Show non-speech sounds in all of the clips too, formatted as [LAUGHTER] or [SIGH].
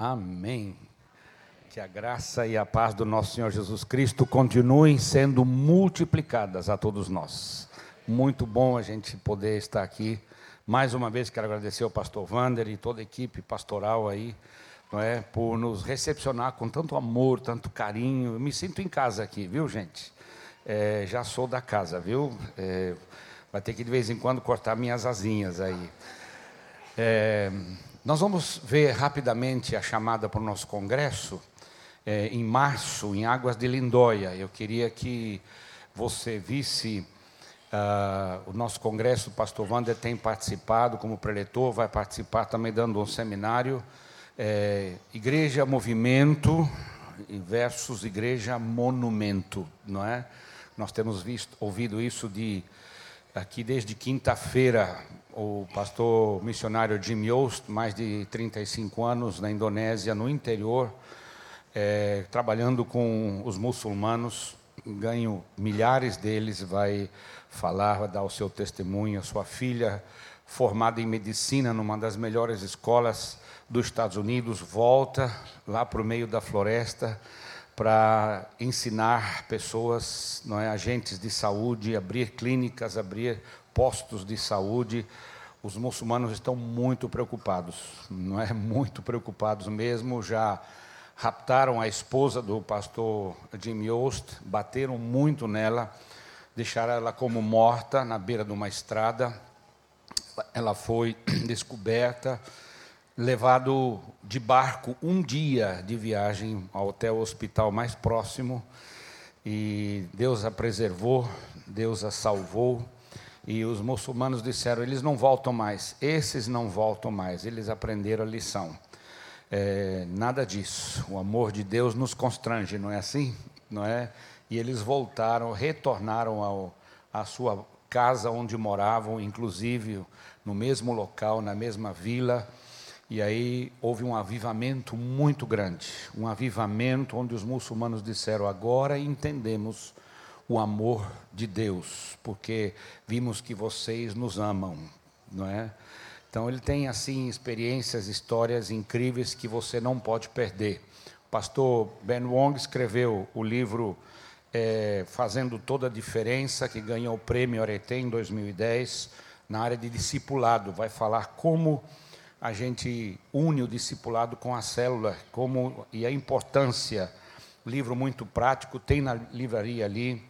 Amém. Que a graça e a paz do nosso Senhor Jesus Cristo continuem sendo multiplicadas a todos nós. Muito bom a gente poder estar aqui. Mais uma vez quero agradecer ao pastor Vander e toda a equipe pastoral aí, não é, por nos recepcionar com tanto amor, tanto carinho. Eu me sinto em casa aqui, viu, gente? É, já sou da casa, viu? É, vai ter que de vez em quando cortar minhas asinhas aí. É, nós vamos ver rapidamente a chamada para o nosso congresso é, em março, em Águas de Lindóia. Eu queria que você visse uh, o nosso congresso. O pastor Wander tem participado como preletor, vai participar também dando um seminário. É, igreja Movimento versus Igreja Monumento, não é? Nós temos visto, ouvido isso de aqui desde quinta-feira o pastor missionário Jim Yost, mais de 35 anos na Indonésia, no interior, é, trabalhando com os muçulmanos, ganho milhares deles, vai falar, vai dar o seu testemunho. A sua filha, formada em medicina numa das melhores escolas dos Estados Unidos, volta lá para o meio da floresta para ensinar pessoas, não é, agentes de saúde, abrir clínicas, abrir postos de saúde, os muçulmanos estão muito preocupados, não é? [LAUGHS] Muito preocupados mesmo. Já raptaram a esposa do pastor Jim Yost, bateram muito nela, deixaram ela como morta na beira de uma estrada. Ela foi [CLEARS THROAT] descoberta, levado de barco um dia de viagem ao hotel hospital mais próximo. E Deus a preservou, Deus a salvou. E os muçulmanos disseram: eles não voltam mais, esses não voltam mais, eles aprenderam a lição. É, nada disso. O amor de Deus nos constrange, não é assim? Não é? E eles voltaram, retornaram ao, à sua casa onde moravam, inclusive no mesmo local, na mesma vila. E aí houve um avivamento muito grande, um avivamento onde os muçulmanos disseram: agora entendemos o amor de Deus, porque vimos que vocês nos amam, não é? Então ele tem assim experiências, histórias incríveis que você não pode perder. O pastor Ben Wong escreveu o livro é, Fazendo Toda a Diferença, que ganhou o prêmio Arete em 2010, na área de discipulado. Vai falar como a gente une o discipulado com a célula, como e a importância. Livro muito prático, tem na livraria ali.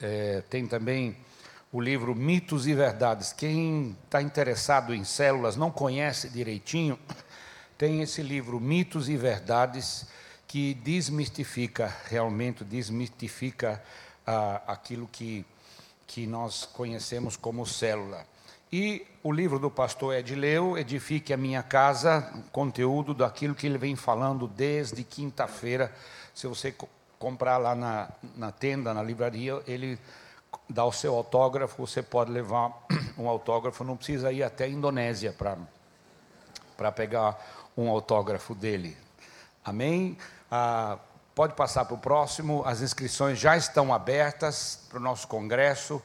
É, tem também o livro Mitos e Verdades. Quem está interessado em células, não conhece direitinho, tem esse livro Mitos e Verdades que desmistifica, realmente desmistifica ah, aquilo que, que nós conhecemos como célula. E o livro do pastor Edileu, Edifique a Minha Casa, conteúdo daquilo que ele vem falando desde quinta-feira. Se você comprar lá na, na tenda, na livraria, ele dá o seu autógrafo, você pode levar [CLEARS THROAT] um autógrafo, não precisa ir até a Indonésia para pegar um autógrafo dele. Amém? Ah, pode passar para o próximo, as inscrições já estão abertas para o nosso congresso.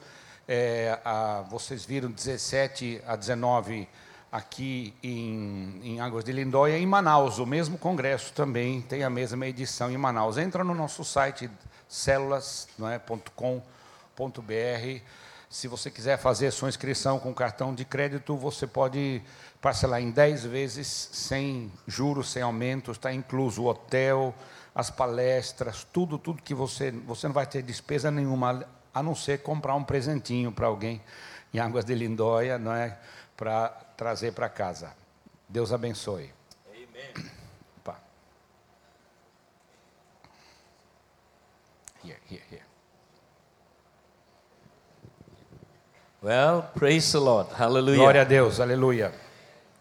É, ah, vocês viram 17 a 19 aqui em, em Águas de Lindóia, em Manaus, o mesmo congresso também tem a mesma edição em Manaus. Entra no nosso site células.com.br. É, Se você quiser fazer a sua inscrição com cartão de crédito, você pode parcelar em 10 vezes, sem juros, sem aumentos, está incluso o hotel, as palestras, tudo, tudo que você. Você não vai ter despesa nenhuma, a não ser comprar um presentinho para alguém em Águas de Lindóia, não é? Para trazer para casa. Deus abençoe. Amém. Opa. Here, here, here. Well, praise the Lord. Hallelujah. Glória a Deus, aleluia.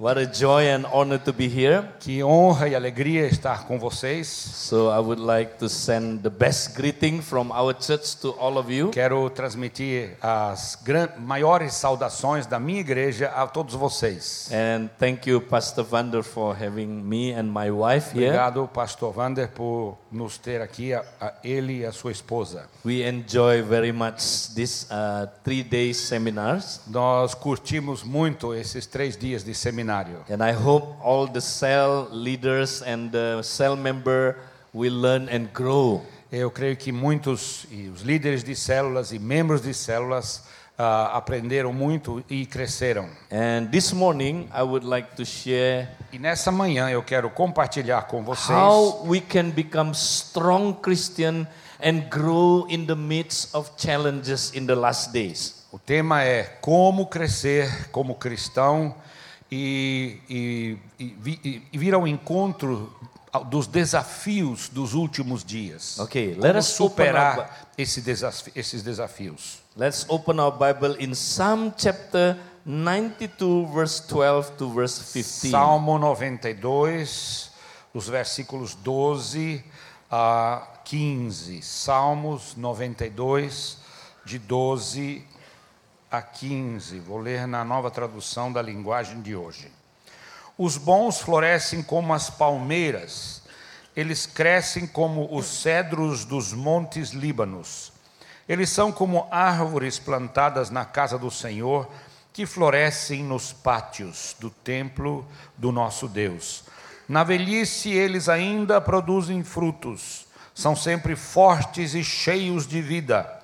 What a joy and honor to be here. Que honra e alegria estar com vocês. So I would like to send the best greeting from our church to all of you. Quero transmitir as maiores saudações da minha igreja a todos vocês. And thank you Pastor Vander for having me and my wife here. Obrigado Pastor Vander por nos ter aqui a, a ele e a sua esposa. We enjoy very much this uh, three days seminars. Nós curtimos muito esses três dias de seminário seminário. And I hope all the cell leaders and the cell member will learn and grow. Eu creio que muitos, e os líderes de células e membros de células, ah, aprenderam muito e cresceram. And this morning, I would like to share E nessa manhã eu quero compartilhar com vocês how we can become strong Christian and grow in the midst of challenges in the last days. O tema é como crescer como cristão e, e, e, e vir ao encontro dos desafios dos últimos dias. Okay, Como let us open our, superar esse desafi- esses desafios. let's open our Bible in Psalm chapter 92, verse 12 to verse 15. Salmo 92, os versículos 12 a 15. Salmos 92, de 12 a 15. Vou ler na nova tradução da linguagem de hoje. Os bons florescem como as palmeiras, eles crescem como os cedros dos montes Líbanos. Eles são como árvores plantadas na casa do Senhor, que florescem nos pátios do templo do nosso Deus. Na velhice eles ainda produzem frutos, são sempre fortes e cheios de vida.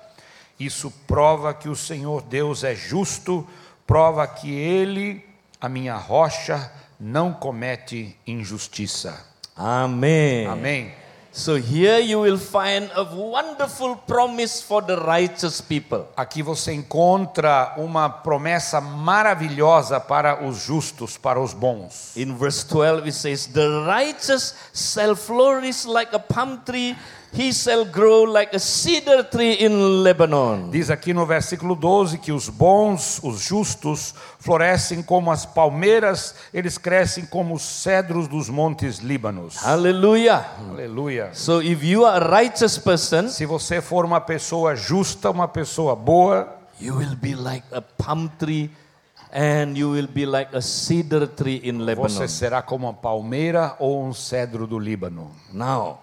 Isso prova que o Senhor Deus é justo, prova que Ele, a minha rocha, não comete injustiça. Amen. Amém. So here you will find a wonderful promise for the righteous people. Aqui você encontra uma promessa maravilhosa para os justos, para os bons. In verse 12 it says, The righteous shall flourish like a palm tree, he shall grow like a cedar tree in Lebanon. Diz aqui no versículo 12 que os bons, os justos, florescem como as palmeiras, eles crescem como os cedros dos montes Líbanos. Hallelujah. Aleluia. So if you are a righteous person, Se você for uma pessoa justa, uma pessoa boa, you will be like a palm tree and you will be like a cedar tree in Lebanon. você será como uma palmeira ou um cedro do Líbano. Now,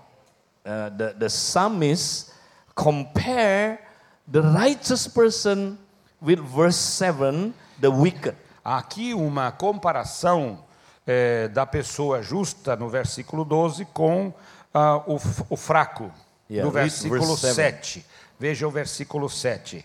uh, the, the psalmist compare the righteous person with verse 7, the wicked. Aqui uma comparação eh, da pessoa justa no versículo 12 com ah, o, o fraco, Yeah, no versículo verse seven. 7. Veja o versículo 7.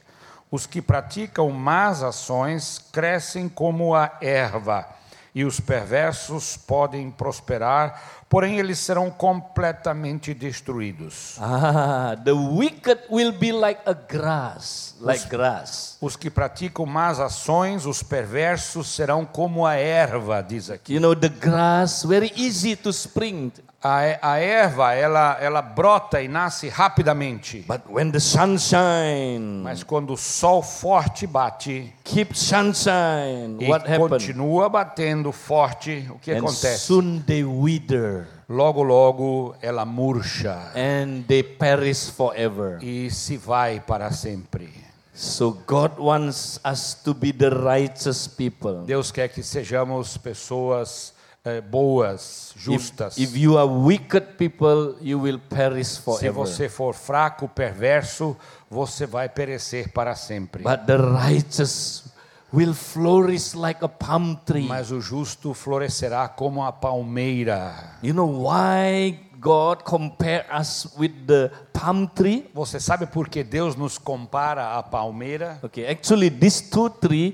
Os que praticam más ações crescem como a erva, e os perversos podem prosperar, porém eles serão completamente destruídos. Ah, the wicked will be like a grass, like grass. Os que praticam más ações, os perversos serão como a erva, diz aqui. You know, the grass, very easy to spring. A, a erva, ela, ela brota e nasce rapidamente. But when the sunshine Mas quando o sol forte bate keeps sunshine, e what continua batendo forte, o que And acontece? soon they wither Logo, logo ela murcha and they perish forever. e se vai para sempre. So God wants us to be the righteous people. Deus quer que sejamos pessoas eh, boas, If, justas. if you are wicked people, you will perish Se forever. você for fraco, perverso, você vai perecer para sempre. But the righteous will flourish like a palm tree. Mas o justo florescerá como a palmeira. You know why God compare us with the palm tree? Você sabe por que Deus nos compara à palmeira? Okay, actually these two trees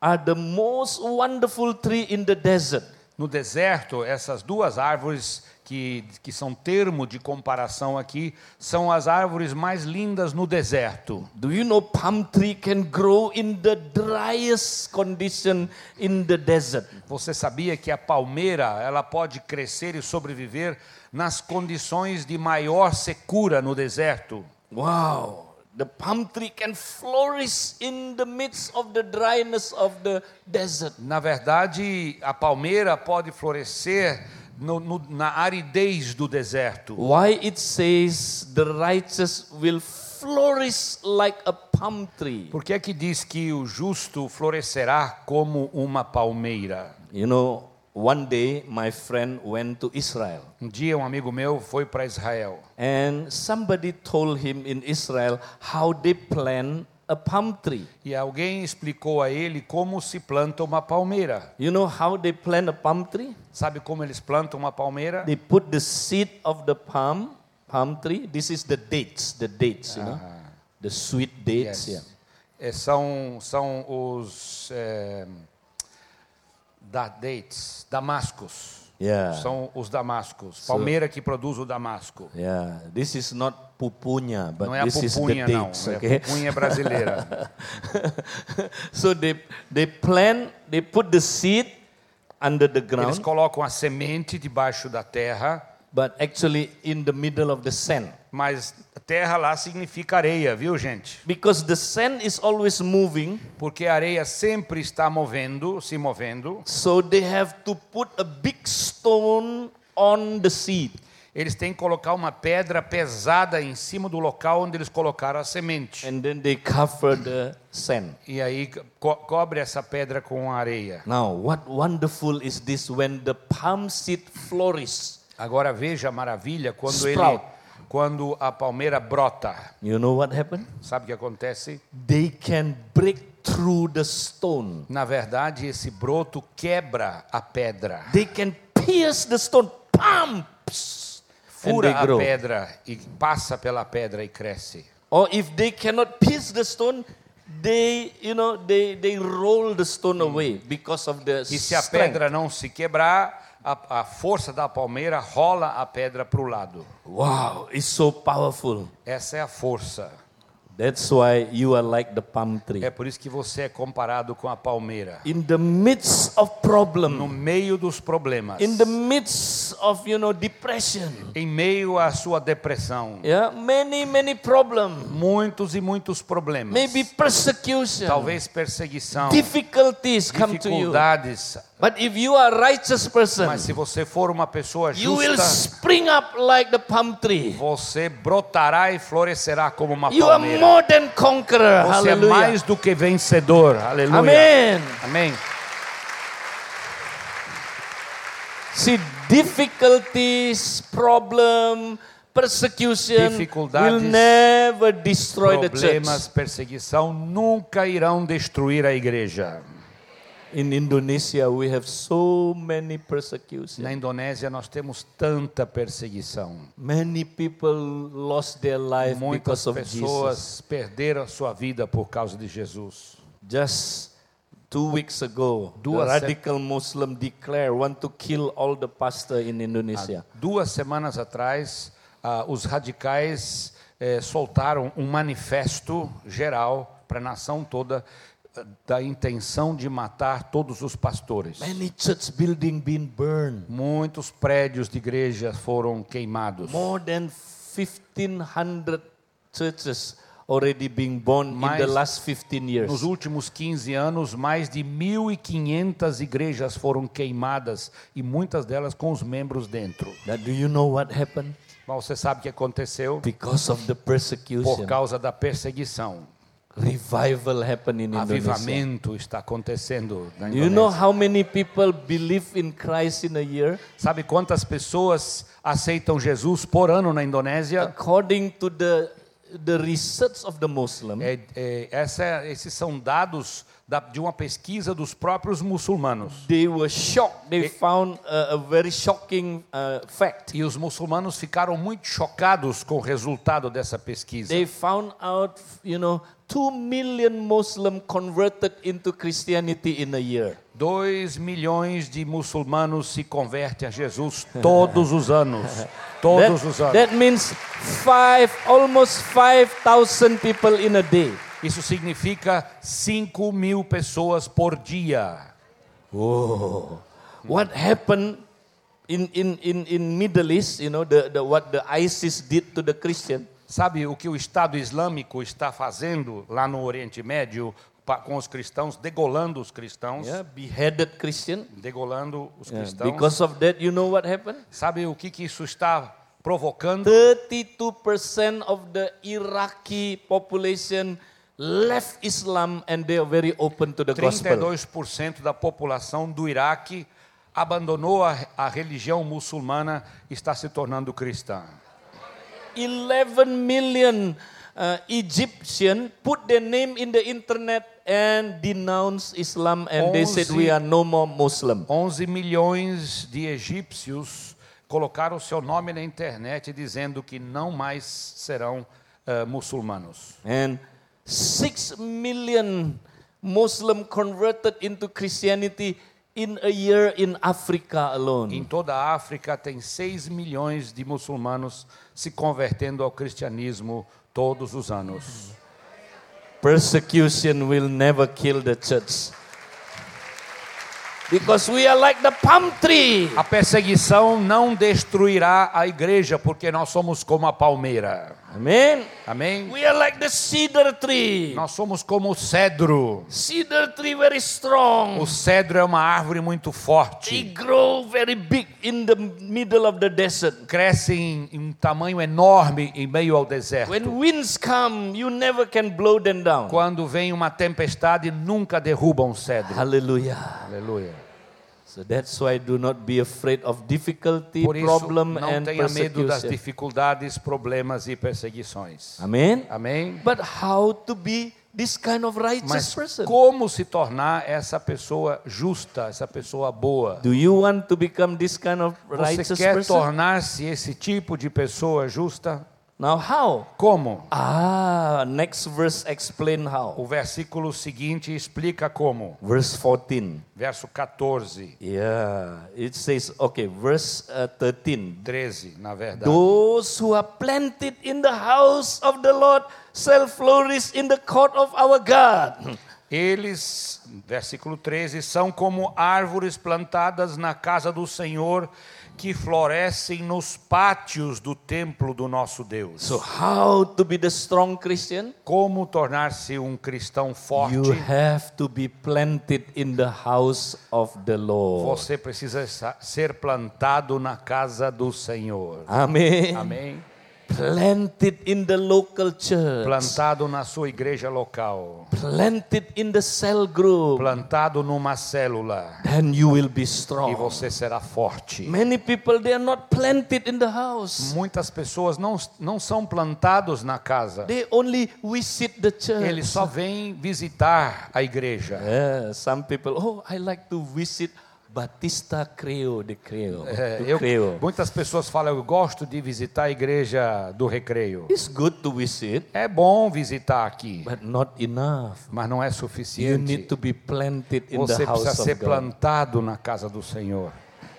are the most wonderful tree in the desert. No deserto, essas duas árvores que, que são termo de comparação aqui, são as árvores mais lindas no deserto. Do you know palm tree can grow in the driest condition in the desert? Você sabia que a palmeira, ela pode crescer e sobreviver nas condições de maior secura no deserto? Wow. The palm tree can flourish in the midst of the dryness of the desert. Na verdade, a palmeira pode florescer no- no- na aridez do deserto. Why it says the righteous will flourish like a palm tree? Por que é que diz que o justo florescerá como uma palmeira? You know, one day my friend went to Israel Um dia um amigo meu foi para Israel and somebody told him in Israel how they plan a palm tree. E alguém explicou a ele como se planta uma palmeira. You know how they plant a palm tree? Sabe como eles plantam uma palmeira? They put the seed of the palm palm tree. This is the dates, the dates, you know, the sweet dates. Yes. É, são são os é, da dates, damascos. Yeah. São os damascos. Palmeira que produz o damasco. Yeah, this is not pupunya, but Não é a this is the pupunha, não. dates. É Okay. a pupunha brasileira. [LAUGHS] so they they plant, they put the seed under the Eles ground, colocam a semente debaixo da terra, but actually in the middle of the sand. Mas terra lá significa areia, viu, gente? Because the sand is always moving, Porque a areia sempre está movendo, se movendo. so they have to put a big stone on the seed. Eles têm que colocar uma pedra pesada em cima do local onde eles colocaram a semente. And then they cover the sand. E aí co cobre essa pedra com areia. Now, what wonderful is this when the palm seed flourishes? Agora veja a maravilha quando ele Sprout. Quando a palmeira brota. You know what happened? Sabe o que acontece? They can break through the stone. Na verdade, esse broto quebra a pedra. They can pierce the stone. And Fura a grow. pedra e passa pela pedra e cresce. Or if they cannot pierce the stone, they, you know, they, they roll the stone away because of the E se a strength. pedra não se quebrar, a, a força da palmeira rola a pedra para o lado. Wow, it's so powerful. Essa é a força. That's why you are like the palm tree. É por isso que você é comparado com a palmeira. In the midst of problem, No meio dos problemas, in the midst of, you know, depression, em meio à sua depressão, yeah, many, many problems, muitos e muitos problemas. maybe persecution, Talvez perseguição, difficulties come to you. dificuldades. But if you are a righteous person, Mas se você for uma pessoa you will justa, spring up like the palm tree. você brotará e florescerá como uma You are palmeira. more than conqueror. Você é Hallelujah. mais do que vencedor. Aleluia. Amen. Amém. See, difficulties, problem, persecution will never destroy the Problemas, church. perseguição nunca irão destruir a igreja. In Indonesia, we have so many persecutions. Na Indonésia nós temos tanta perseguição. Many people lost their life Muitas because of Jesus. pessoas perderam a sua vida por causa de Jesus. Just two weeks ago, Duas the radical Muslim declared want to kill all the pastor in Indonesia. Duas semanas atrás, ah, os radicais eh, soltaram um manifesto geral para a nação toda da intenção de matar todos os pastores. Many church building been burned. Muitos prédios de igreja foram queimados. More than 1500 churches already being born in Mais- the last 15 years. Nos últimos 15 anos, mais de 1.500 igrejas foram queimadas e muitas delas com os membros dentro. Now, do you know what happened? Mas você sabe o que aconteceu? Because of the Por persecution, causa da perseguição. Revival happened in Indonesia. Avivamento está acontecendo na Do you know Indonésia. how many people believe in Christ in a year? Sabe quantas pessoas aceitam Jesus por ano na Indonésia? According to the the research of the Muslim, É, é, essa, esses são dados da, de uma pesquisa dos próprios muçulmanos. they were shocked. They found a, a very shocking uh, fact. E os muçulmanos ficaram muito chocados com o resultado dessa pesquisa. They found out, you know, two million Muslim converted into Christianity in a year. 2 milhões de muçulmanos se convertem a Jesus todos os anos. [LAUGHS] Todos os That, anos. that means five, almost five thousand people in a day. Isso significa 5 mil pessoas por dia. What happened in, in, in, in Middle East, you know, the, the, what the ISIS did to the Christian, Sabe o que o Estado Islâmico está fazendo lá no Oriente Médio com os cristãos, degolando os cristãos, yeah, beheaded Christian. degolando os Yeah, cristãos? Because of that, you know what happened? Sabe o que, que isso está provocando? 32% of the Iraqi population left Islam and they are very open to the gospel. 32% da população do Iraque abandonou a, a religião muçulmana e está se tornando cristã. 11 million uh, Egyptian put their name in the internet and denounce Islam and they said we are no more Muslim. 11 milhões de egípcios colocaram o seu nome na internet dizendo que não mais serão eh, muçulmanos. And 6 million Muslim converted into Christianity in a year in Africa alone. Em toda a África tem 6 milhões de muçulmanos se convertendo ao cristianismo todos os anos. Persecution will never kill the church. Because we are like the palm tree. A perseguição não destruirá a igreja, porque nós somos como a palmeira. Amen. Amém? We are like the cedar tree. Nós somos como o cedro. Cedar tree very strong. O cedro é uma árvore muito They forte. grow very big in the middle of the desert. Cresce em, em um tamanho enorme em meio ao deserto. When winds come, you never can blow them down. Quando vem uma tempestade, nunca derruba um cedro. Hallelujah. Aleluia. So that's why do not be afraid of difficulty, Por isso, problem não and tenha medo das dificuldades, problemas e perseguições. Amen. Amém? But how to be this kind of righteous Mas person? como se tornar essa pessoa justa, essa pessoa boa? Do you want to become this kind of Você righteous quer person? tornar-se esse tipo de pessoa justa? Now how? Como? Ah, next verse explain how. O versículo seguinte explica como. Verse 14. Verso 14, Yeah, it says, okay, verse uh, 13. 13, na verdade. Those who are planted in the house of the Lord shall flourish in the court of our God. Eles, versículo 13, são como árvores plantadas na casa do Senhor, que florescem nos pátios do templo do nosso Deus. So, how to be the strong Christian? Como tornar-se um cristão forte? You have to be planted in the house of the Lord. Você precisa sa- ser plantado na casa do Senhor. Amen. Amém? Planted in the local church. Plantado na sua igreja local. Planted in the cell group. Plantado numa célula. Then you will be E strong. você será forte. Many people they are not planted in the house. Muitas pessoas não, não são plantados na casa. They only visit the church. Eles só vêm visitar a igreja. Yeah, some people, oh, I like to visit Batista Creo de Creo. É, eu- muitas pessoas falam, eu gosto de visitar a igreja do recreio. It's good to visit, É bom visitar aqui, but not enough. mas não é You suficiente. need to be planted in Você the house precisa ser plantado na casa do Senhor.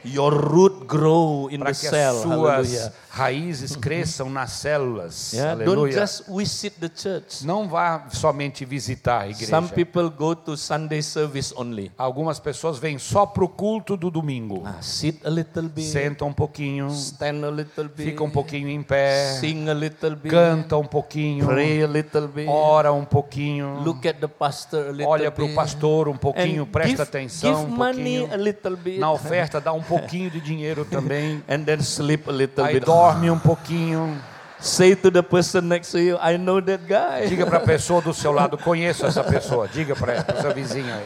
Your root grow in Para the que as cell. suas Hallelujah. raízes cresçam nas células. Yeah, don't just visit the church. Não vá somente visitar a igreja. Some people go to Sunday service only. Algumas pessoas vêm só para o culto do domingo. Ah, sit a little bit, Sentam um pouquinho, stand a little bit, ficam um pouquinho em pé, sing a little bit, canta um pouquinho, pray a little bit, ora um pouquinho, look at the pastor a little olha para o pastor um pouquinho, and presta give, atenção give um money pouquinho. a little bit Na oferta dá um pouquinho de dinheiro também. [LAUGHS] and then sleep a little Aí bit. dorme um pouquinho. Say to the person next to you, I know that guy. Diga para a [LAUGHS] pessoa do seu lado, conheço essa pessoa. Diga para a sua vizinha.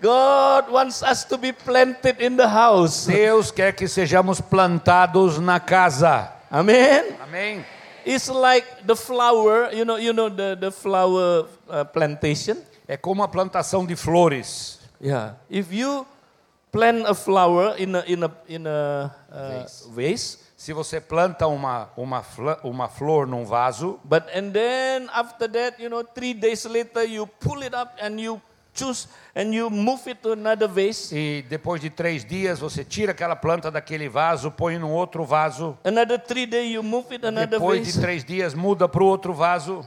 God wants us to be planted in the house. Deus quer que sejamos plantados na casa. Amen. Amém? It's like the flower, you know, you know the, the flower uh, plantation. É como a plantação de flores. Yeah. If you plant a flower in a in a in a uh, vase, Se você planta uma, uma, uma flor num vaso, but and then after that, you know, three days later, you pull it up and you choose and you move it to another vase. e depois de três dias você tira aquela planta daquele vaso, põe num outro vaso. Another three days, you move it another Depois de vase. três dias muda para o outro vaso.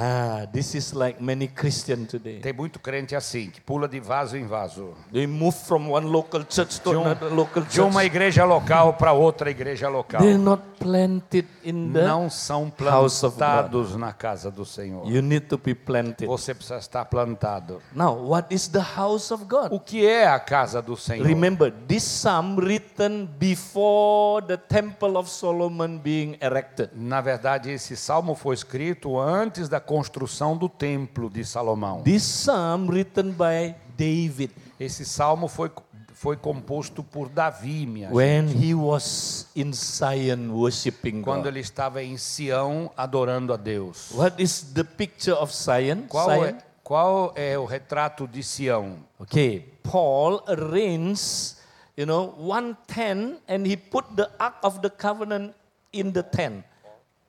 Ah, this is like many Christian today. Tem muito crente assim, que pula de vaso em vaso. They move from one local church to De, um- another local de uma church. igreja local para outra igreja local. They're not planted in the. Não são plantados na casa do Senhor. You need to be planted. Você precisa estar plantado. Now, what is the house of God? O que é a casa do Senhor? Remember, this psalm written before the temple of Solomon being erected. Na verdade, esse salmo foi escrito antes da construção do templo de Salomão. This psalm written by David. Esse salmo foi, foi composto por Davi, minha gente. when he was in Zion worshiping Quando God. ele estava em Sião adorando a Deus. What is the picture of Zion? Qual Zion? é, qual é o retrato de Sião? Okay, Paul arranged, you know, one tent and he put the Ark of the Covenant in the tent.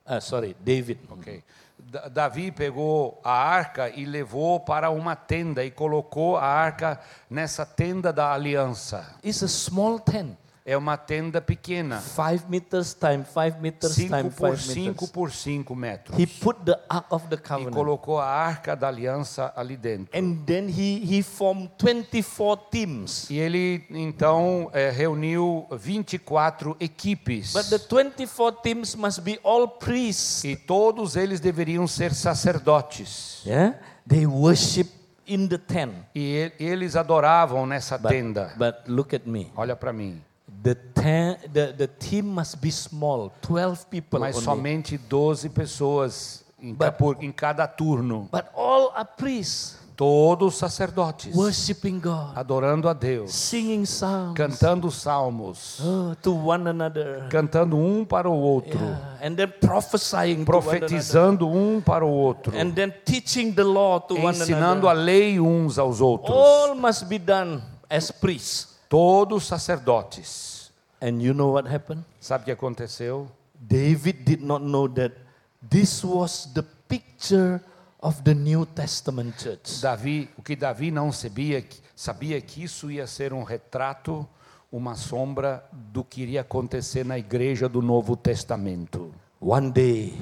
Ah, sorry, David. Ok. Da- Davi pegou a arca e levou para uma tenda e colocou a arca nessa tenda da aliança. It's a small tent, É uma tenda pequena, 5 meters time 5 meters 5 time por 5 5 meters. por 5 metros. He put the Ark of the E Covenant. colocou a arca da aliança ali dentro. And then he, he formed 24 teams. E ele então eh, reuniu 24 equipes. But the 24 teams must be all priests. E todos eles deveriam ser sacerdotes. Yeah? They worship in the tent. E e- eles adoravam nessa tenda. But look at me. Olha para mim. The, ten, the, the team must be small, 12 people Mas only. somente 12 pessoas em, But- por- em cada turno. But all are priests, Todos sacerdotes. worshiping God, Adorando a Deus. singing songs Cantando salmos. oh, to one another. Cantando um para o outro. Yeah, And then prophesying one. Profetizando um para o outro. And then teaching the law to one Ensinando a another. lei uns aos outros. All must be done as priests. Todos sacerdotes. And you know what happened? Sabe o que aconteceu? David did not know that this was the picture of the New Testament church. Davi, o que Davi não sabia, sabia que isso ia ser um retrato, uma sombra do que iria acontecer na igreja do Novo Testamento. One day,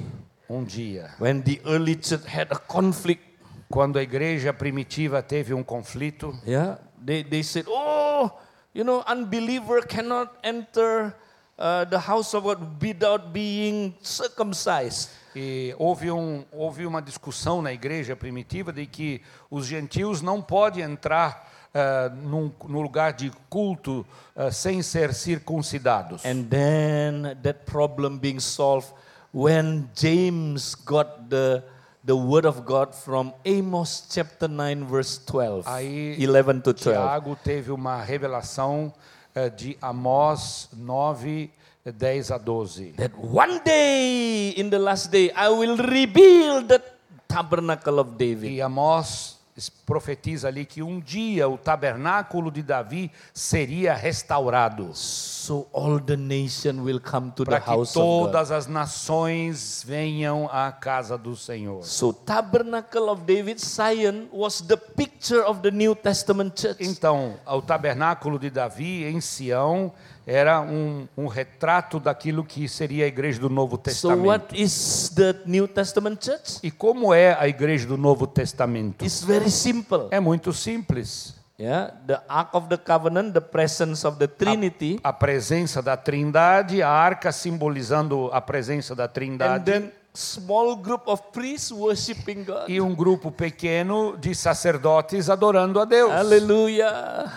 Um dia, when the early church had a conflict, quando a igreja primitiva teve um conflito, yeah, they, they said, Oh, you know, unbeliever cannot enter uh, the house of God without being circumcised. e houve, um, houve uma discussão na igreja primitiva de que os gentios não podem entrar ah, num, no lugar de culto ah, sem ser circuncidados. And then that problem being solved when James got the, the word of God from Amos chapter 9, verse 12. Aí 11 to 12. Tiago teve uma revelação eh, de Amós 9, 10 a 12. That one day, in the last day, I will rebuild the tabernacle of David. E Amós profetiza ali que um dia o tabernáculo de Davi seria restaurado. So all the nation will come to the Para que todas as nações venham à casa do Senhor. So tabernacle of David, Zion, was the picture of the New Testament church. Então, o tabernáculo de Davi em Sião era um, um retrato daquilo que seria a igreja do Novo So Testamento. what is the New Testament church? E como é a igreja do Novo Testamento? It's very simple. É muito simples. Yeah, the Ark of the Covenant, the presence of the Trinity, A presença da Trindade, a arca simbolizando a presença da and Trindade then small group of priests worshiping God. e um grupo pequeno de sacerdotes adorando a Deus. Hallelujah.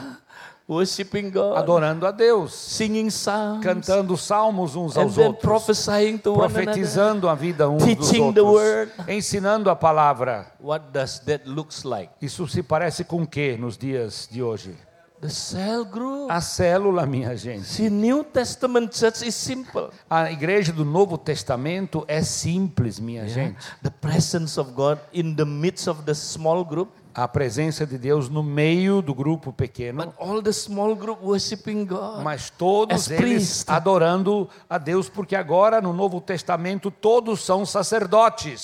Worshiping God, Adorando a Deus, singing songs, cantando salmos uns aos outros, prophesying to one another. profetizando a vida uns dos Teaching the outros, word. ensinando a palavra. What does that looks like? Isso se parece com o que nos dias de hoje? The cell group. A célula, minha gente. See, New Testament church is simple. A igreja do Novo Testamento é simples, minha gente. The presence of God in the midst of the small group, A presença de Deus no meio do grupo pequeno, but all the small group worshiping God. mas todos eles priest. adorando a Deus, porque agora no Novo Testamento todos são sacerdotes,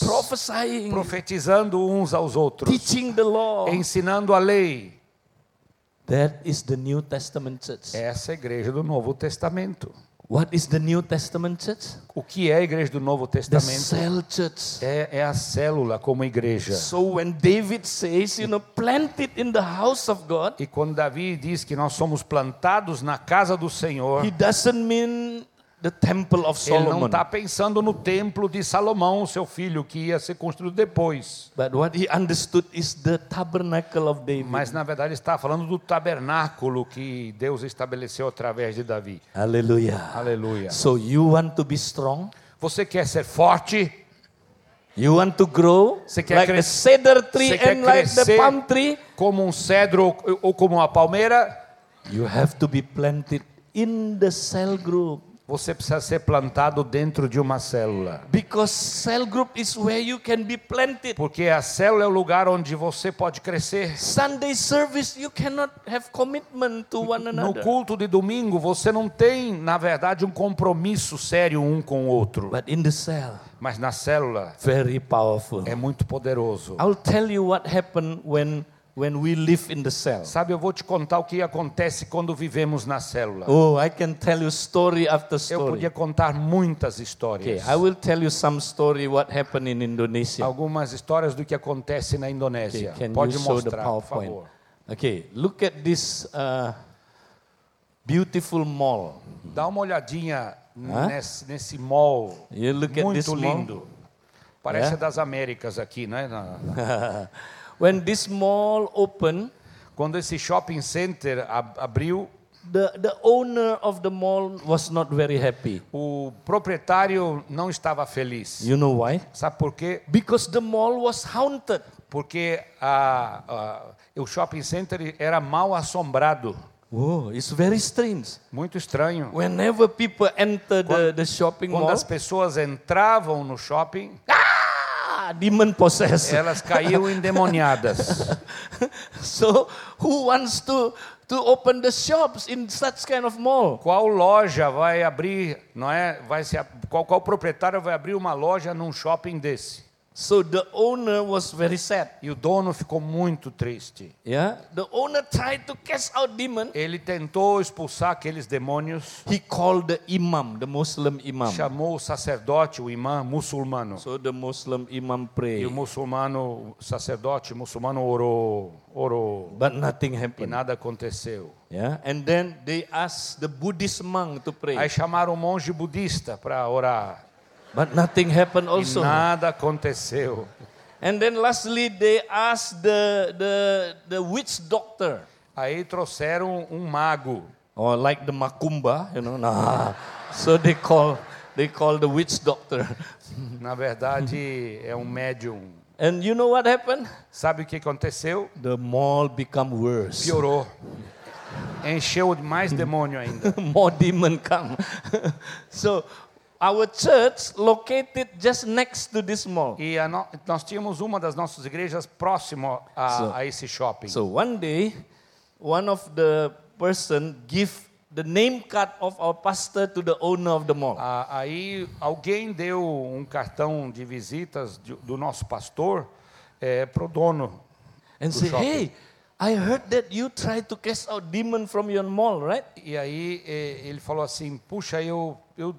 profetizando uns aos outros, teaching the law. ensinando a lei. That is the New Testament church. Essa é a igreja do Novo Testamento. What is the New Testament church? O que é a igreja do Novo The Testamento? cell church. É, é a célula como igreja. So when David says, you know, planted in the house of God, E quando Davi diz que nós somos plantados na casa do Senhor, he doesn't mean the temple of ele não Solomon. está pensando no templo de Salomão, seu filho, que ia ser construído depois. But what he understood is the tabernacle of David. Mas na verdade está falando do tabernáculo que Deus estabeleceu através de Davi. Hallelujah. Aleluia. So you want to be strong? Você quer ser forte? You want to grow Você quer like cres- cedar tree and like the palm tree? Como um cedro ou, ou como uma palmeira? You have to be planted in the cell group. Você precisa ser plantado dentro de uma célula. Because cell group is where you can be planted. Porque a célula é o lugar onde você pode crescer. Sunday service, you cannot have commitment to one No another. culto de domingo, você não tem, na verdade, um compromisso sério um com o outro. But in the cell, Mas na célula very powerful. é muito poderoso. I'll tell you what happened when when we live in the cell. Sabe, eu vou te contar o que acontece quando vivemos na célula. Oh, I can tell you story after Eu story. podia contar muitas Okay, histórias. I will tell you some story what happened in Indonesia. Algumas histórias do que acontece na Indonésia. Okay, can Pode you show the mostrar, por favor. Okay, look at this uh, beautiful mall. Dá uma olhadinha Hã? nesse, nesse mall You look at this muito mall. lindo. Parece É? das Américas aqui, né? Na- na- [LAUGHS] when this mall opened, Quando esse shopping center ab- abriu, the, the owner of the mall was not very happy. o proprietário não estava feliz. You know why? Sabe por quê? Because the mall was haunted. Porque a- a- o shopping center era mal assombrado. Oh, it's very strange. Muito estranho. Whenever people enter the, Quando- the shopping Quando mall, as pessoas entravam no shopping, ah, demon possessed. elas caíam endemoniadas. [LAUGHS] so who wants to to open the shops in such kind of mall? Qual loja vai abrir, não é? Vai se, qual, qual proprietário vai abrir uma loja num shopping desse? So the owner was very sad. E o dono ficou muito triste. Yeah, the owner tried to cast out demon. Ele tentou expulsar aqueles demônios, He called the imam, the Muslim imam. chamou o sacerdote, o imã muçulmano. So the Muslim imam E prayed, o muçulmano, o sacerdote muçulmano orou, orou. but nothing E happened. nada aconteceu. Yeah, and then they asked the Buddhist monk to pray, Aí chamaram um monge budista para orar. But nothing happened E also. nada aconteceu. And then lastly, they asked the the the witch doctor, Aí trouxeram um mago. or like the macumba, you know, nah. So they call they call the witch doctor. [LAUGHS] Na verdade, é um médium. And you know what happened? Sabe o que aconteceu? The mall become worse. Piorou. Encheu mais demônio ainda. [LAUGHS] More demon come. [LAUGHS] so our church located just next to this mall. E no- nós tínhamos uma das nossas igrejas próximo a, So- a esse shopping. So one day, one of the person give the name card of our pastor to the owner of the mall. Ah, aí alguém deu um cartão de visitas de- do nosso pastor para o dono. and do say, shopping. hey, I heard that you tried to cast out demon from your mall, right? E aí eh, ele falou assim: Puxa, eu, eu,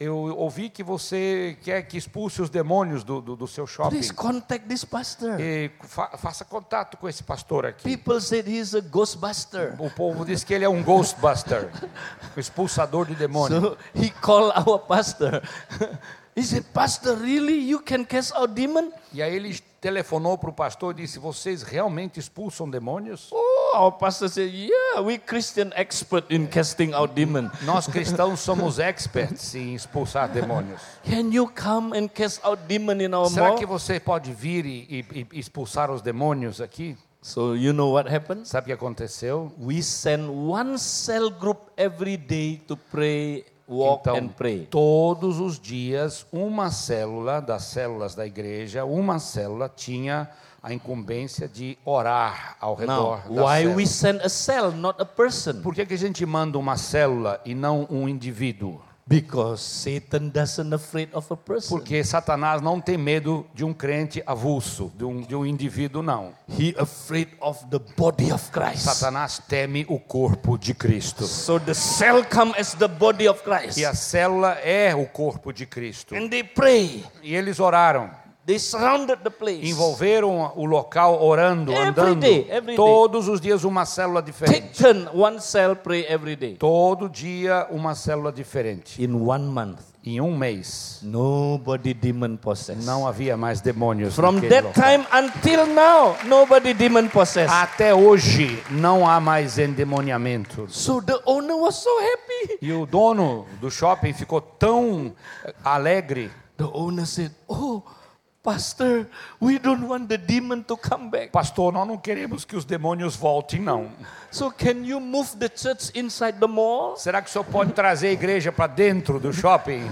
eu ouvi que você quer que expulse os demônios do, do, do seu shopping. Please contact this pastor. E fa- faça contato com esse pastor aqui. People said he's a ghostbuster. O povo diz que ele é um ghostbuster, [LAUGHS] um expulsador de demônios. So he called our pastor. [LAUGHS] he said, Pastor, really? You can cast out demon? E aí ele telefonou para o pastor e disse: Vocês realmente expulsam demônios? Oh, our pastor said, Yeah, we Christian expert in casting out demon. Nós cristãos somos experts em expulsar demônios. Can you come and cast out demon in our Será que você pode vir e, e- e expulsar os demônios aqui? So you know what happened? Sabe o que aconteceu? We send one cell group every day to pray, walk Então, and pray. todos os dias, uma célula das células da igreja, uma célula tinha a incumbência de orar ao Now, redor da why célula. we send a cell, not a person? Por que, que a gente manda uma célula e não um indivíduo? Because Satan doesn't afraid of a person. Porque Satanás não tem medo de um crente avulso, de um, de um indivíduo, não. He afraid of the body of Christ. Satanás teme o corpo de Cristo. So the cell come as the body of Christ. E a célula é o corpo de Cristo. And they pray. E eles oraram, They surrounded the place. envolveram o local orando, Every andando. day, every day. Todos os dias uma célula Take diferente. turn, one cell pray every day. Todo dia uma célula diferente. In one month, Em um mês, nobody demon possessed. não havia mais demônios. From that local. time until now, nobody demon possessed. Até hoje não há mais endemoniamento. So the owner was so happy. E o dono do shopping ficou tão alegre. The owner said, "Oh, Pastor, we don't want the demon to come back. Pastor, nós não queremos que os demônios voltem, não. So can you move the church inside the mall? Será que o senhor pode trazer a igreja para dentro do shopping?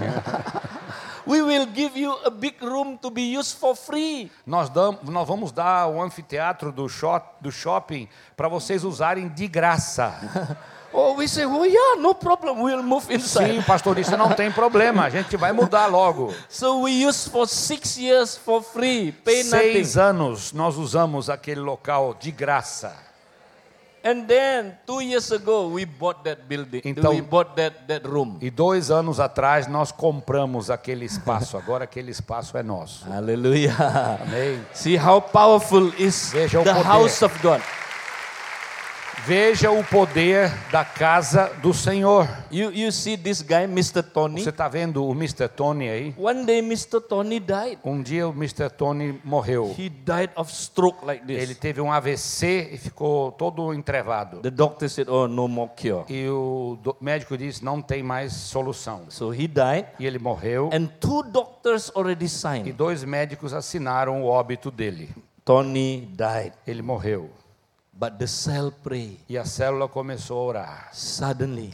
[LAUGHS] We will give you a big room to be used for free. Nós, damos, nós vamos dar o anfiteatro do, shop, do shopping para vocês usarem de graça. [LAUGHS] Oh, we say, oh yeah, no problem. We'll move inside. Sim, pastor disse, não tem problema, a gente vai mudar logo. So we use for six years for free, pay nothing. Seis anos nós usamos aquele local de graça. And then two years ago we bought that building. Então- we bought that, that room. E dois anos atrás nós compramos aquele espaço, agora aquele espaço é nosso. Hallelujah. Amém. See how powerful is Veja the house of God. Veja o poder da casa do Senhor. You you see this guy, Mr. Tony. Você está vendo o Mr. Tony aí? One day Mr. Tony died. Um dia o Mr. Tony morreu. He died of stroke like Ele this. teve um AVC e ficou todo entrevado. The doctor said, "Oh, no more cure." E o médico disse não tem mais solução. So he died, E ele morreu. and two doctors already E signed. dois médicos assinaram o óbito dele. Tony died, Ele morreu. But the cell prayed. E a célula começou a orar. Suddenly,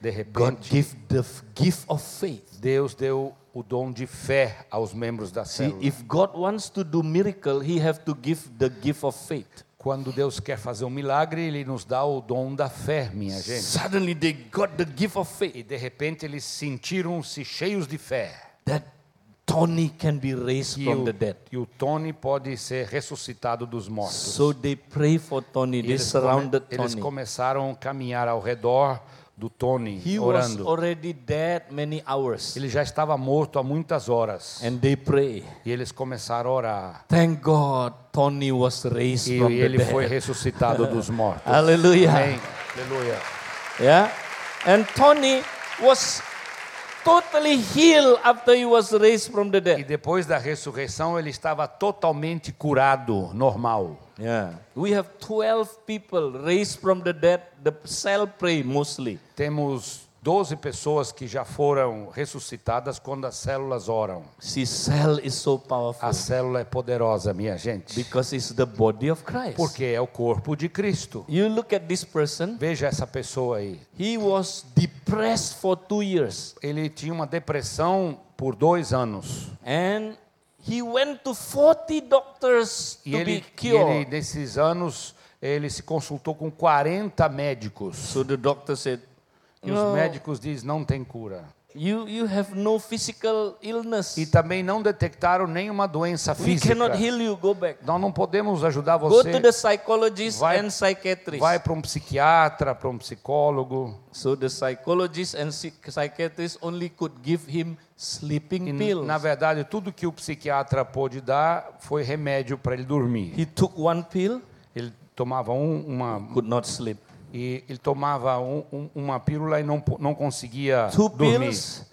De God repente, gave the f- gift of faith. Deus deu o dom de fé aos membros da See, célula. if God wants to do miracle, He have to give the gift of faith. Quando Deus quer fazer um milagre, Ele nos dá o dom da fé, minha gente. Suddenly, they got the gift of faith E de repente eles sentiram-se cheios de fé. that Tony can be raised E from o, the dead. e o Tony pode ser ressuscitado dos mortos. So they pray for Tony. E They eles, come- surrounded eles Tony. começaram a caminhar ao redor do Tony, He was orando. already dead many hours, Ele já estava morto há muitas horas. and they pray. E eles começaram a orar. Thank God, Tony was raised E from the ele foi ressuscitado [LAUGHS] dos mortos. Amém. Aleluia. Yeah. And Tony was totally healed after he was raised from the E dead. depois da ressurreição ele estava totalmente curado, normal. Yeah. We have 12 people raised from the dead. The cell pray mostly. Temos 12 pessoas que já foram ressuscitadas quando as células oram. See, cell is so powerful A célula é poderosa, minha gente. because it's the body of Christ. Porque é o corpo de Cristo. You look at this person, Veja essa pessoa aí. he was depressed for two years. Ele tinha uma depressão por dois anos. And he went to 40 doctors E to ele, be e ele, cured. nesses anos, ele se consultou com 40 médicos. So the doctor said, E os "No, médicos dizem, não tem cura. you, you have no physical illness. E também não detectaram nenhuma doença We física. cannot heal you. Go back. Nós não podemos ajudar Go você. to the psychologist Vai- and psychiatrist. Vai para um psiquiatra, para um psicólogo. So the psychologist and psy- psychiatrist only could give him sleeping E, pills. na verdade, tudo que o psiquiatra pôde dar foi remédio para ele dormir. He took one pill, Ele tomava um, uma could not sleep. E ele tomava um- um- uma pílula e não, não conseguia Two dormir. pills,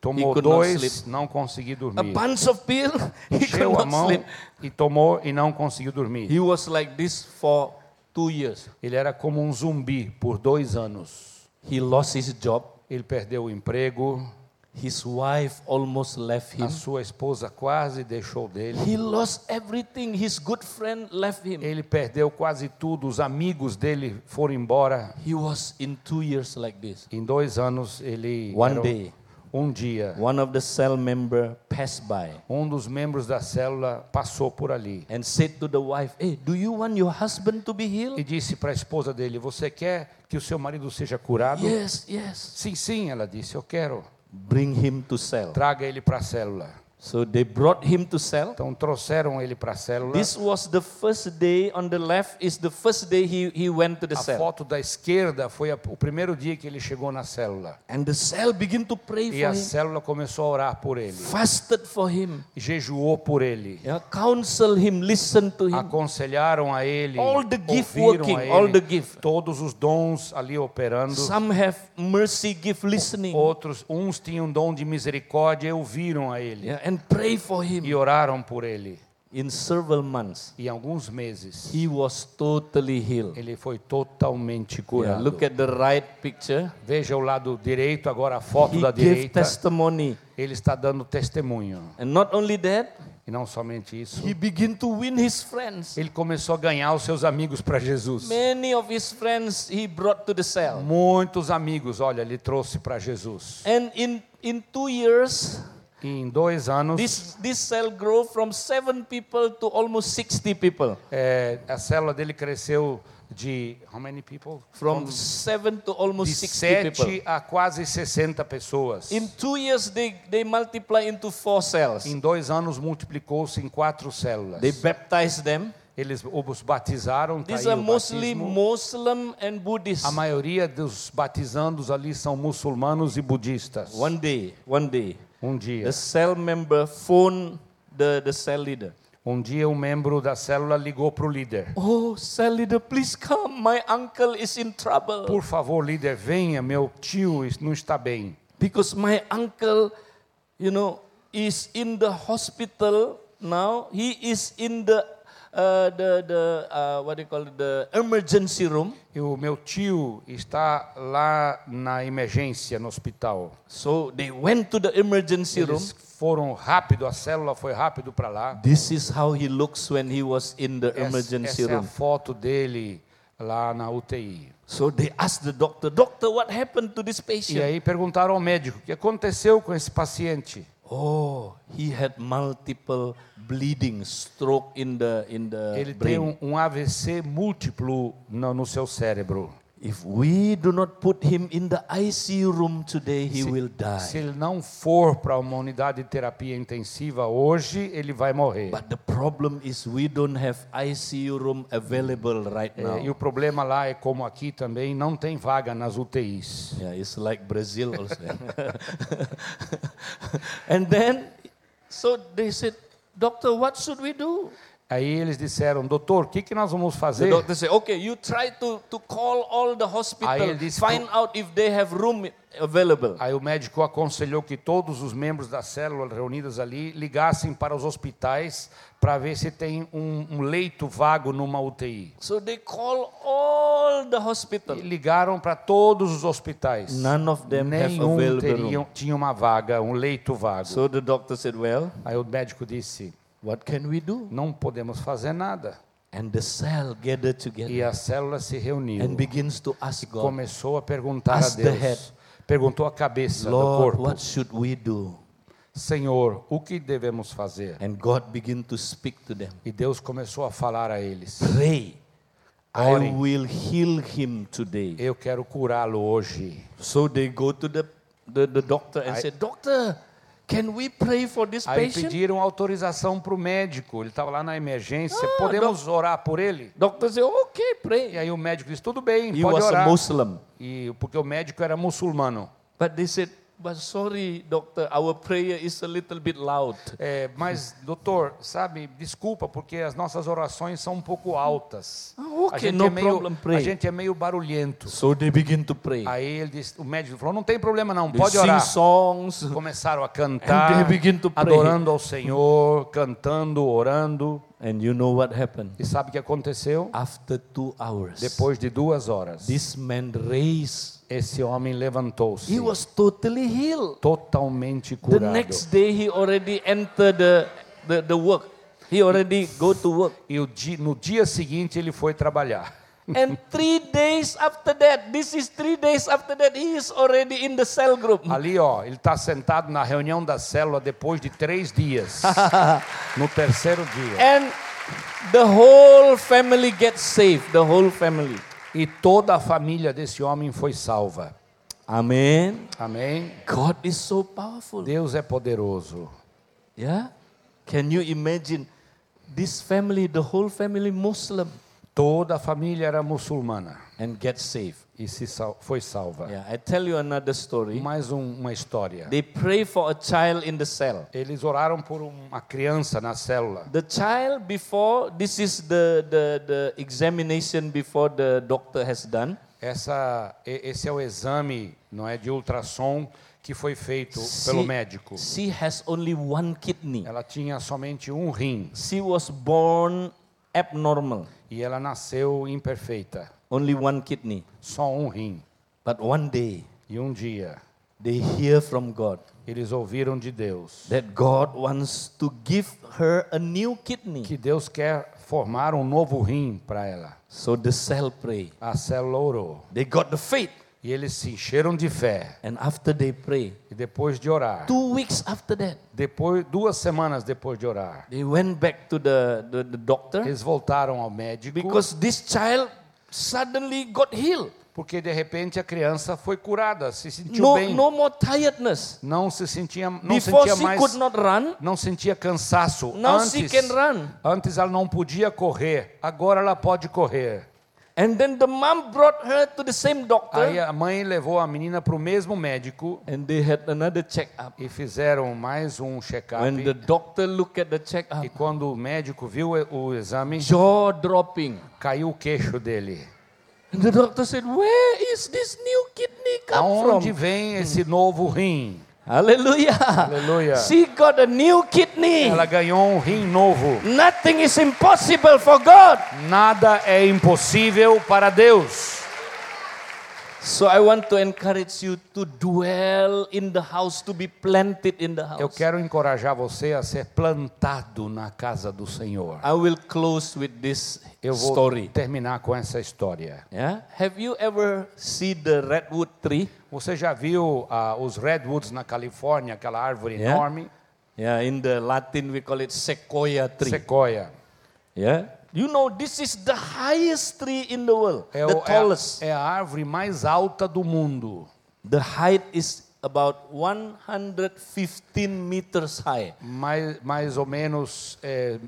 Tomou dois, não conseguia a dormir. bunch of pill, [LAUGHS] Encheu a mão sleep. e tomou e não conseguiu dormir. He was like this for two years. Ele era como um zumbi por dois anos. He lost his job. Ele perdeu o emprego, His wife almost left him. a sua esposa quase deixou dele. He lost everything. His good friend left him. Ele perdeu quase tudo, os amigos dele foram embora. He was in two years like this. Em dois anos ele One day, um dia one of the cell member passed by um dos membros da célula passou por ali and said to the wife, "Hey, do you want your husband to be healed?" e disse para a esposa dele: Você quer que o seu marido seja curado? Yes, yes. Sim, sim, ela disse: Eu quero. Bring him to cell. Traga ele para a célula. So they brought him to cell. Então trouxeram ele para a célula. This was the first day on the left is the first day he, he went to the A cell. foto da esquerda foi a- o primeiro dia que ele chegou na célula. And the cell began to pray E for a him. célula começou a orar por ele, Fasted for him. jejuou por ele, Yeah, counsel him, listen to him. aconselharam a ele, All the gift working, a ele, all the gift. todos os dons ali operando. Some have mercy gift listening. Outros, uns tinham dom de misericórdia e ouviram a ele Yeah, and pray for e him. oraram por ele. In several months, E em alguns meses he was totally healed. ele foi totalmente Yeah, curado. look at the right picture. Veja o lado direito, agora a foto He da gave direita. testimony. Ele está dando testemunho. And not only that, E E não somente isso, he began to win his friends. ele começou a ganhar os seus amigos para Jesus. Many of his friends he brought to the cell. Muitos amigos, olha, ele trouxe para Jesus. And in, in two years, E em dois anos, this, this cell grew from seven people to almost 60 people. é, a célula dele cresceu de how many people? From seven to de almost 60 people. 7 a quase 60 pessoas. In two years, they, they multiply into four cells. Em dois anos multiplicou-se em quatro células. They baptize them. Eles os batizaram. tá These aí are mostly. Muslim and Buddhist. A maioria dos batizandos ali são muçulmanos e budistas. One day, one day, Um dia, the cell member phoned the, the cell leader. um dia um membro da célula ligou para o líder. Oh, cell leader, please come. My uncle is in trouble. Por favor, líder, venha, meu tio não está bem. Because my uncle, you know, is in the hospital now. He is in the uh, the the uh, what do you call it, the emergency room. E o meu tio está lá na emergência no hospital. So they went to the emergency room. Eles foram rápido, a célula foi rápido para lá. This is how he looks when he was in the Essa, emergency essa é a room. foto dele lá na UTI. So they asked the doctor, Doctor, what happened to this E patient? aí perguntaram ao médico o que aconteceu com esse paciente. Oh, he had multiple bleeding, stroke in the in the Ele tem brain. um, um AVC múltiplo no, no seu cérebro. If we do not put him in the ICU room today, he will die. Se ele não for para uma unidade de terapia intensiva hoje, ele vai morrer. But the problem is we don't have ICU room available right e now. o problema lá é como aqui também não tem vaga nas UTIs. Yeah, it's like Brazil also. [LAUGHS] and then, so they said, Doctor, what should we do? Aí eles disseram, doutor, o que, que nós vamos The fazer? doctor said, okay, you try to, to call all the Aí hospital, ele disse find out if they have room available. Aí o médico aconselhou que todos os membros da célula reunidos ali ligassem para os hospitais para ver se tem um, um leito vago numa UTI. So they call all the hospital. E ligaram para todos os hospitais. None of them have Nenhum available teriam, room. tinha uma vaga, um leito vago. So the doctor said, well, Aí o médico disse, what can we do? não podemos fazer nada. And the cell gathered together E a célula se reuniu. and begins to ask God, Começou a perguntar a the head. Deus. Perguntou a cabeça do Lord, corpo. what should we do? Senhor, o que devemos fazer? And God began to speak to them. E Deus começou a falar a eles. Pray. I will heal him today. Eu quero curá-lo hoje. So they go to the, the, the doctor and I- say, Doctor, can we pray for this Aí patient? pediram autorização para o médico. Ele estava lá na emergência. Ah, Podemos orar por ele? Doctor said, okay, E pray. aí o médico disse: tudo bem, He pode was a orar. Muslim. E porque o médico era muçulmano. But they said, but sorry, doctor, our prayer is a little bit loud. É, mas, doutor, sabe, desculpa, porque as nossas orações são um pouco altas. A, okay, gente no é meio, problem, pray. a gente é meio barulhento. So they begin to pray. Aí ele disse, o médico falou: não tem problema não, They pode sing orar. songs. Começaram a And cantar, they begin to pray. adorando ao Senhor, cantando, orando. And you know what happened? E sabe o que aconteceu? After two hours, Depois de duas horas, this man raised. Esse homem levantou-se, He was totally healed. totalmente The curado. next day, he already entered the, the, the work. He already go to work. E no dia seguinte ele foi trabalhar. [LAUGHS] And three days after that, this is three days after that, he is already in the cell group. [LAUGHS] Ali, ó, ele está sentado na reunião da célula depois de três dias. [LAUGHS] no terceiro dia. And the whole family gets saved. The whole family. E toda a família desse homem foi salva. Amen. Amém? God is so powerful. Deus é poderoso. Yeah? Can you imagine this family, the whole family Muslim, Toda a família era muçulmana and get saved? e se sal foi salva. Yeah, I tell you another story. Mais um- uma história. They pray for a child in the cell. Eles oraram por uma criança na célula. The child before this is the, the, the examination before the doctor has done. Essa, esse é o exame, não é, de ultrassom que foi feito pelo médico. she has only one kidney. Ela tinha somente um rim She was born abnormal, e ela nasceu imperfeita, only one kidney. só um rim. But one day, E um dia they hear from God Eles ouviram de Deus that God wants to give her a new kidney. que Deus quer formar um novo rim para ela. So the cell pray. A célula orou. They got the faith. E eles se encheram de fé. And after they pray, E depois de orar, two weeks after that, depois, duas semanas depois de orar, they went back to the, the, the doctor eles voltaram ao médico because this child suddenly got healed. porque de repente a criança foi curada, se sentiu No, bem. no more tiredness. Não se sentia, não Before sentia she mais, could not run, não sentia cansaço. now she Antes, can run. antes ela não podia correr, agora ela pode correr. And then the mom brought her to the same doctor Aí a mãe levou a menina para o mesmo médico and they had another checkup. e fizeram mais um check-up. When the doctor looked at the E checkup, quando o médico viu o exame, jaw dropping. caiu o queixo dele. And the doctor said, Where is this new kidney come Aonde from? vem esse novo rim? Hallelujah. Aleluia. She got a new kidney. Ela ganhou um rim novo. Nothing is impossible for God. Nada é impossível para Deus. So I want to encourage you to dwell in the house, to be planted in the Eu house. quero encorajar você a ser plantado na casa do Senhor. I will close with this Eu vou story. terminar com essa história. Yeah? Have you ever seen the redwood tree? Você já viu ah, os redwoods na Califórnia, aquela árvore Yeah. enorme? Yeah, in the Latin we call it sequoia tree. Sequoia. Yeah? You know this is the highest tree in the world, É, the o- é a- tallest. é a árvore mais alta do mundo. The height is about 115 meters high. Mais, mais ou menos é,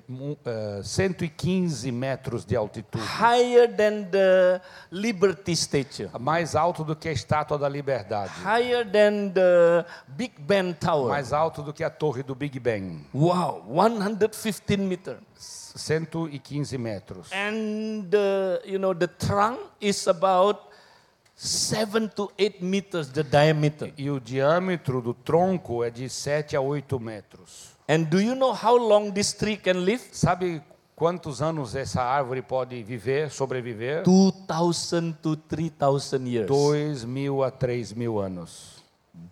é, 115 metros de altitude. Higher than the Liberty Statue. Mais alto do que a Estátua da Liberdade. Higher than the Big Ben Tower. Mais alto do que a Torre do Big Ben. Wow, 115 meters. 115 metros. And the, you know the trunk is about 7 to 8 meters the diameter. E o diâmetro do tronco é de 7 a 8 metros. And do you know how long this tree can live? Sabe quantos anos essa árvore pode viver, sobreviver? 2000 to 3000 years. 2 mil a 3 mil anos.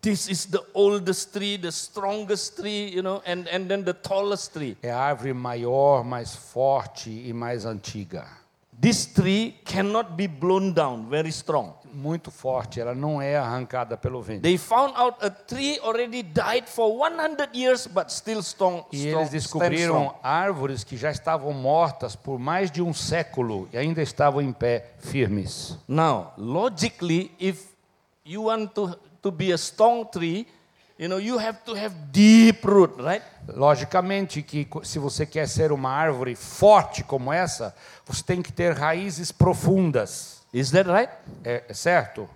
This is the oldest tree, the strongest tree, you know, and, and then the tallest tree. É a árvore maior, mais forte e mais antiga. This tree cannot be blown down, very strong. Muito forte, ela não é arrancada pelo vento. They found out a tree already died for 100 years, but still strong. E strong eles descobriram árvores que já estavam mortas por mais de um século e ainda estavam em pé, firmes. Now, logically, if you want to, to be a strong tree, you know, you have to have deep root, right? Logicamente que se você quer ser uma árvore forte como essa, você tem que ter raízes profundas. Is that right? É, é certo?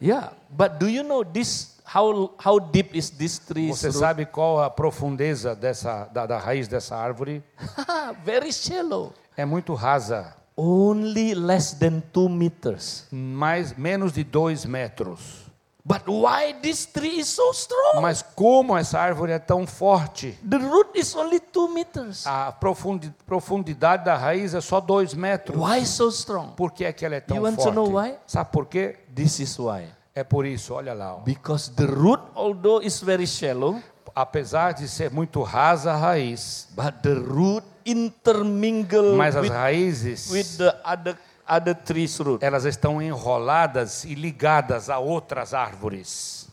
Yeah. But do you know this? How how deep is this tree's Você root? sabe qual a profundeza dessa, da, da raiz dessa árvore? [LAUGHS] very shallow. É muito rasa, Only less than two meters. mais menos de dois metros. But why this tree is so strong? Mas como essa árvore é tão forte? The root is only two meters. A profundi- profundidade da raiz é só dois metros. Why so strong? Por que é que ela é tão You want to forte? know why? Sabe por quê? This is why. É por isso, olha lá. ó. Because the root, although is very shallow, Apesar de ser muito rasa a raiz, but the root intermingle mas as with, raízes with the other other trees' root. elas estão enroladas e ligadas a outras árvores.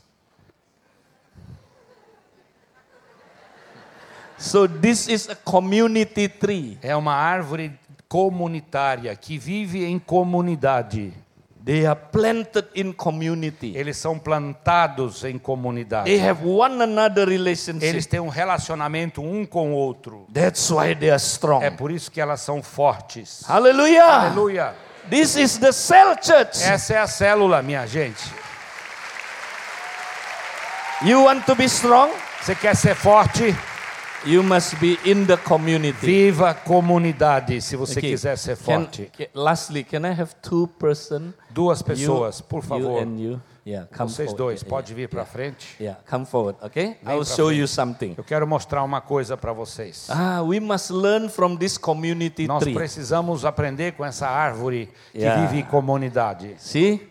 So this is a community tree. É uma árvore comunitária que vive em comunidade. They are planted in community. Eles são plantados em comunidade. They have one another relationship. Eles têm um relacionamento um com o outro. That's why they are strong. É por isso que elas são fortes. Hallelujah. Aleluia. This is the cell church. Essa é a célula, minha gente. You want to be strong? Você quer ser forte? You must be in the community. Viva a comunidade, se você Okay. quiser ser Can- forte. ca- lastly, can I have two person? Duas pessoas, you, por You favor. and you. Yeah, come Vocês forward. dois, Yeah, pode vir yeah, para frente. Yeah, come forward, okay? Vem I'll show frente. you something. Eu quero mostrar uma coisa para vocês. Ah, we must learn from this community Nós tree. precisamos aprender com essa árvore que vive em comunidade. See?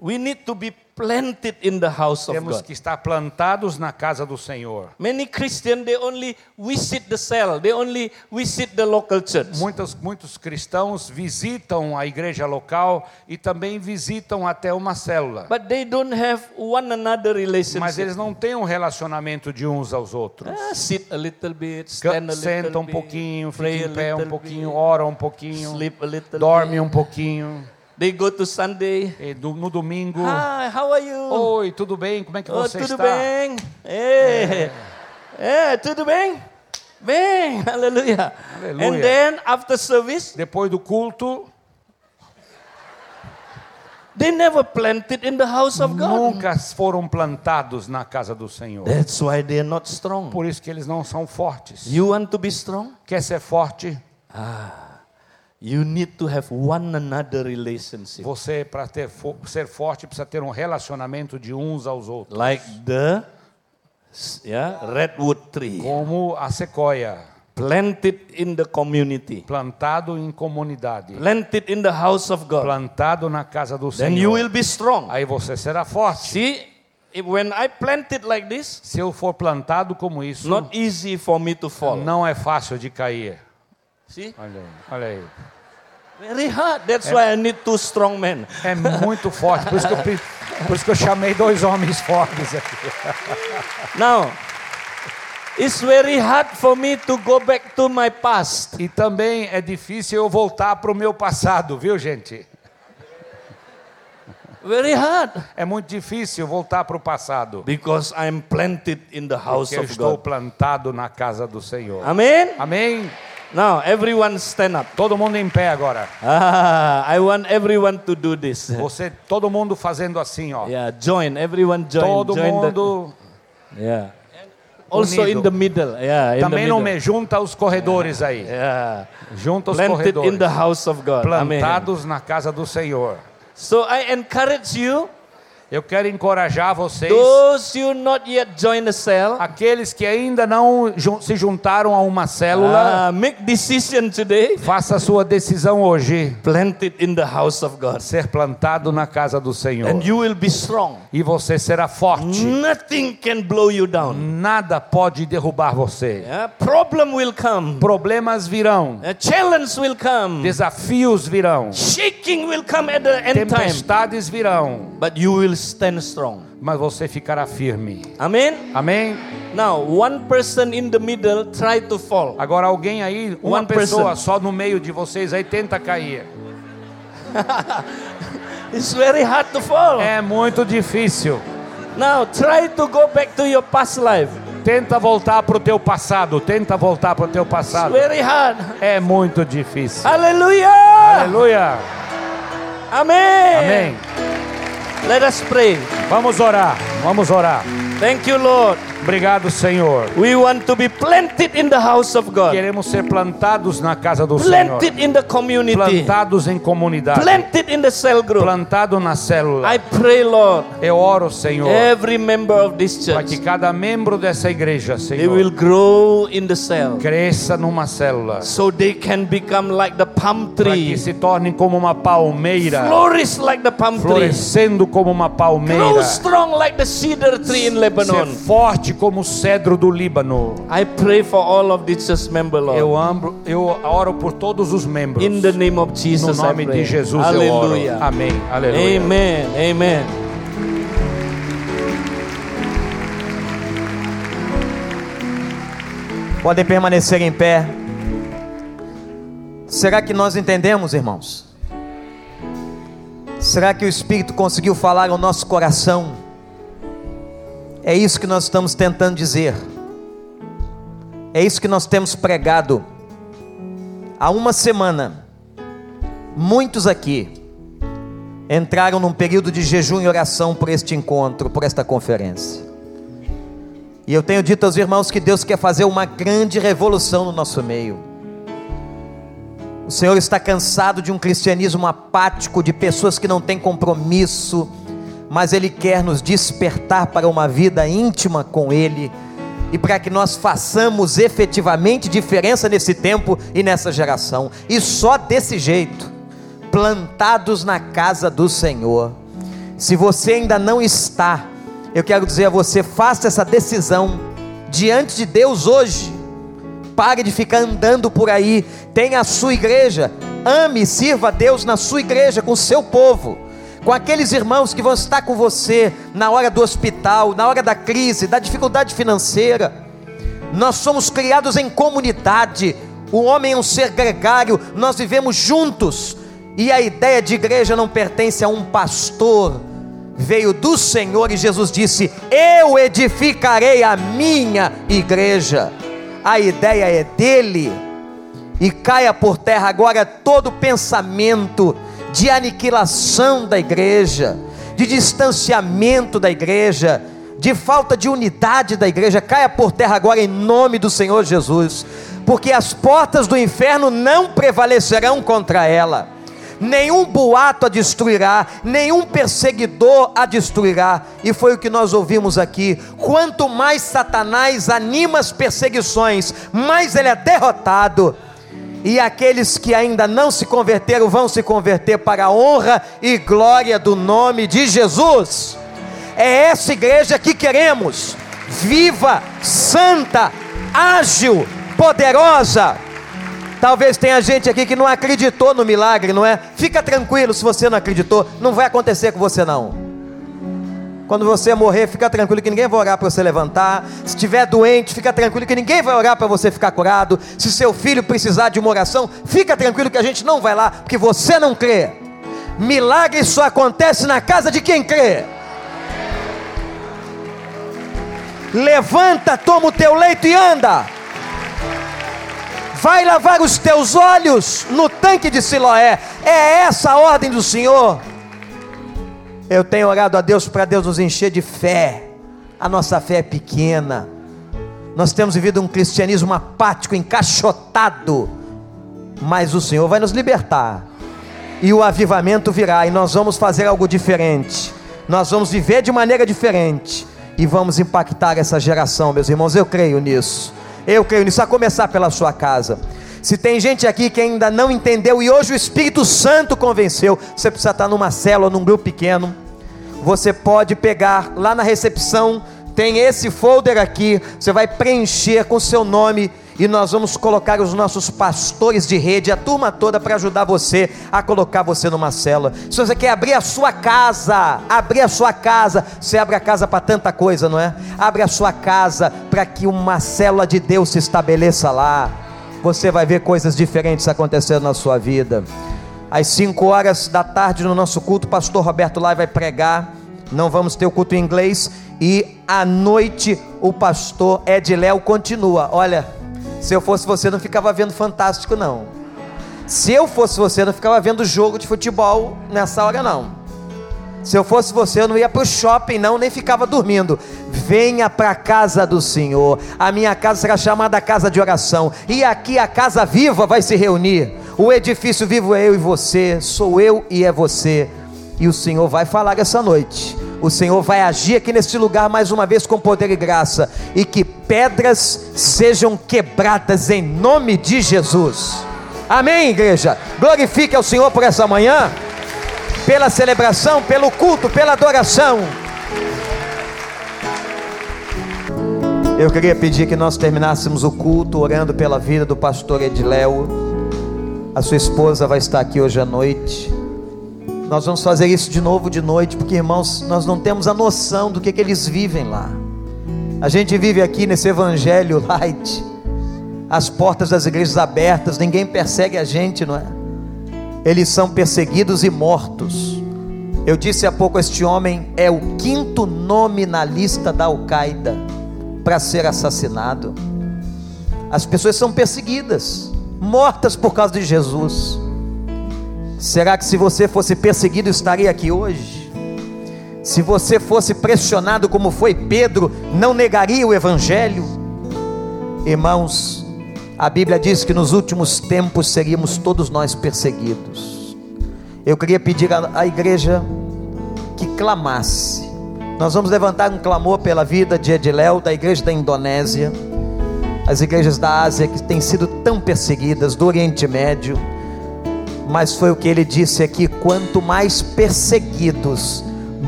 We need to be planted in the house of Temos God. que estar plantados na casa do Senhor. Many Christians they only visit the cell, they only visit the local church. Muitos, muitos cristãos visitam a igreja local e também visitam até uma célula. But they don't have one another Mas relationship. eles não têm um relacionamento de uns aos outros. Ah, sit a little bit, stand a Senta little um bit, pouquinho, fica a em pé um little pouquinho, bit, ora um pouquinho, sleep a little dorme bit. um pouquinho. They go to Sunday. E do- no domingo, Hi, how are you? oi, tudo bem? Como é que Oh, você tudo está? bem? É. É, tudo bem? Bem, [LAUGHS] aleluia. Aleluia. And then after service, Depois do culto, they never planted in the house of God. nunca foram plantados na casa do Senhor. That's why they are not strong. Por isso que eles não são fortes. You want to be strong? Quer ser forte? You need to have one another relationship. Você, para ter ser forte, precisa ter um relacionamento de uns aos outros. Like the yeah, redwood tree. Como a sequoia, Planted in the community. plantado em comunidade, Planted in the house of God. plantado na casa do Then you will Senhor. be strong. Aí você será forte. See, when I planted like this, Se eu for plantado como isso, not easy for me to fall. não é fácil de cair. See, Olha aí, olha aí. very hard. That's why I need two strong men. É muito forte, por isso que eu, por isso que eu chamei dois homens fortes aqui. [LAUGHS] Now, it's very hard for me to go back to my past. E também é difícil eu voltar para o meu passado, viu, gente? Very hard. É muito difícil voltar para o passado. Because I'm planted in the house Porque eu of estou God. plantado na casa do Senhor. Amen. Amém? Now, everyone stand up. Todo mundo em pé agora. Ah, I want everyone to do this. Você, todo mundo fazendo assim, ó. Yeah, join. Everyone join. Todo join mundo. The, yeah. Also Unido. in the middle. Yeah, in Também the não middle. me junta os corredores aí. Yeah. Junta os Planted in corredores. the house of God. Amen. Plantados na casa do Senhor. So I encourage you, Eu quero encorajar vocês, those you not yet joined the cell, aqueles que ainda não se juntaram a uma célula, uh, make decision today. faça sua decisão hoje. Planted in the house of God. Ser plantado na casa do Senhor. And you will be strong. E você será forte. Nothing can blow you down. Nada pode derrubar você. Yeah? Problem will come. Problemas virão. A challenge will come. Desafios virão. Shaking will come at the end time. Tempestades virão. But you will stand strong. Mas você ficará firme. Amen. Amém? Now, one person in the middle try to fall. Agora alguém aí, uma One pessoa person. só no meio de vocês aí tenta cair. [LAUGHS] It's very hard to fall. É muito difícil. Now, try to go back to your past life. Tenta voltar para o teu passado. Tenta voltar para o teu It's passado. very hard. É muito difícil. Hallelujah. Aleluia. Amen. Amém. Let us pray. Vamos orar. Vamos orar. Thank you, Lord. Obrigado, Senhor. We want to be planted in the house of God. Queremos ser plantados na casa do Senhor. Planted in the community. Plantados em comunidade. Planted in the cell group. Plantado na célula. I pray, Lord, Eu oro, Senhor, every member of this para que church, cada membro dessa igreja, they will Senhor, grow in the cell. cresça numa célula. So they can become like the palm Para que tree. se tornem como uma palmeira. Flourish like the palm tree. Florescendo como uma Grow palmeira. strong like the cedar tree in Ser Lebanon. Forte como o cedro do Líbano. I pray for all of these church members, Lord. Eu amo, eu oro por todos os membros. In the name of No Jesus, I nome pray. de Jesus eu oro. Amém. Aleluia. Amen. Amen. Podem permanecer em pé. Será que nós entendemos, irmãos? Será que o Espírito conseguiu falar ao nosso coração? É isso que nós estamos tentando dizer. É isso que nós temos pregado. Há uma semana, muitos aqui entraram num período de jejum e oração por este encontro, por esta conferência. E eu tenho dito aos irmãos que Deus quer fazer uma grande revolução no nosso meio. O Senhor está cansado de um cristianismo apático, de pessoas que não têm compromisso, mas Ele quer nos despertar para uma vida íntima com Ele e para que nós façamos efetivamente diferença nesse tempo e nessa geração. E só desse jeito, plantados na casa do Senhor. Se você ainda não está, eu quero dizer a você: faça essa decisão diante de Deus hoje. Pare de ficar andando por aí. Tenha a sua igreja. Ame e sirva a Deus na sua igreja, com o seu povo, com aqueles irmãos que vão estar com você na hora do hospital, na hora da crise, da dificuldade financeira. Nós somos criados em comunidade. O homem é um ser gregário, nós vivemos juntos. E a ideia de igreja não pertence a um pastor, veio do Senhor e Jesus disse: Eu edificarei a minha igreja. A ideia é dele. E caia por terra agora todo pensamento de aniquilação da igreja, de distanciamento da igreja, de falta de unidade da igreja. Caia por terra agora em nome do Senhor Jesus, porque as portas do inferno não prevalecerão contra ela nenhum boato a destruirá, nenhum perseguidor a destruirá. E foi o que nós ouvimos aqui. Quanto mais Satanás anima as perseguições, mais ele é derrotado. E aqueles que ainda não se converteram vão se converter para a honra e glória do nome de Jesus. É essa igreja que queremos, viva, santa, ágil, poderosa Talvez tenha gente aqui que não acreditou no milagre, não é? Fica tranquilo se você não acreditou, não vai acontecer com você não. Quando você morrer, fica tranquilo que ninguém vai orar para você levantar. Se estiver doente, fica tranquilo que ninguém vai orar para você ficar curado. Se seu filho precisar de uma oração, fica tranquilo que a gente não vai lá, porque você não crê. Milagre só acontece na casa de quem crê. Levanta, toma o teu leito e anda vai lavar os teus olhos no tanque de Siloé. É essa a ordem do Senhor. Eu tenho orado a Deus para Deus nos encher de fé. A nossa fé é pequena. Nós temos vivido um cristianismo apático, encaixotado. Mas o Senhor vai nos libertar. E o avivamento virá e nós vamos fazer algo diferente. Nós vamos viver de maneira diferente e vamos impactar essa geração, meus irmãos. Eu creio nisso. Eu creio nisso, a começar pela sua casa. Se tem gente aqui que ainda não entendeu e hoje o Espírito Santo convenceu, você precisa estar numa célula, num grupo pequeno. Você pode pegar lá na recepção, tem esse folder aqui, você vai preencher com seu nome e nós vamos colocar os nossos pastores de rede, a turma toda, para ajudar você a colocar você numa célula. Se você quer abrir a sua casa, abrir a sua casa, você abre a casa para tanta coisa, não é? Abre a sua casa para que uma célula de Deus se estabeleça lá. Você vai ver coisas diferentes acontecendo na sua vida. Às 5 horas da tarde, no nosso culto, o pastor Roberto Lai vai pregar. Não vamos ter o culto em inglês. E à noite, o pastor Ed Léo continua. Olha, se eu fosse você, não ficava vendo Fantástico, não. Se eu fosse você, não ficava vendo jogo de futebol nessa hora, não. Se eu fosse você, eu não ia para o shopping, não, nem ficava dormindo. Venha para a casa do Senhor. A minha casa será chamada casa de oração. E aqui a casa viva vai se reunir. O edifício vivo é eu e você, sou eu e é você. E o Senhor vai falar essa noite o Senhor vai agir aqui neste lugar mais uma vez com poder e graça, e que pedras sejam quebradas em nome de Jesus. Amém, igreja? Glorifique ao Senhor por essa manhã, pela celebração, pelo culto, pela adoração. Eu queria pedir que nós terminássemos o culto orando pela vida do pastor Ediléo. A sua esposa vai estar aqui hoje à noite. Nós vamos fazer isso de novo de noite, porque irmãos, nós não temos a noção do que, que eles vivem lá. A gente vive aqui nesse evangelho light, as portas das igrejas abertas, ninguém persegue a gente, não é? Eles são perseguidos e mortos. Eu disse há pouco: este homem é o quinto nome na lista da Al-Qaeda para ser assassinado. As pessoas são perseguidas, mortas por causa de Jesus. Será que se você fosse perseguido estaria aqui hoje? Se você fosse pressionado como foi Pedro, não negaria o Evangelho? Irmãos, a Bíblia diz que nos últimos tempos seríamos todos nós perseguidos. Eu queria pedir à igreja que clamasse. Nós vamos levantar um clamor pela vida de Ediléu, da igreja da Indonésia, as igrejas da Ásia que têm sido tão perseguidas, do Oriente Médio mas foi o que ele disse aqui: quanto mais perseguidos,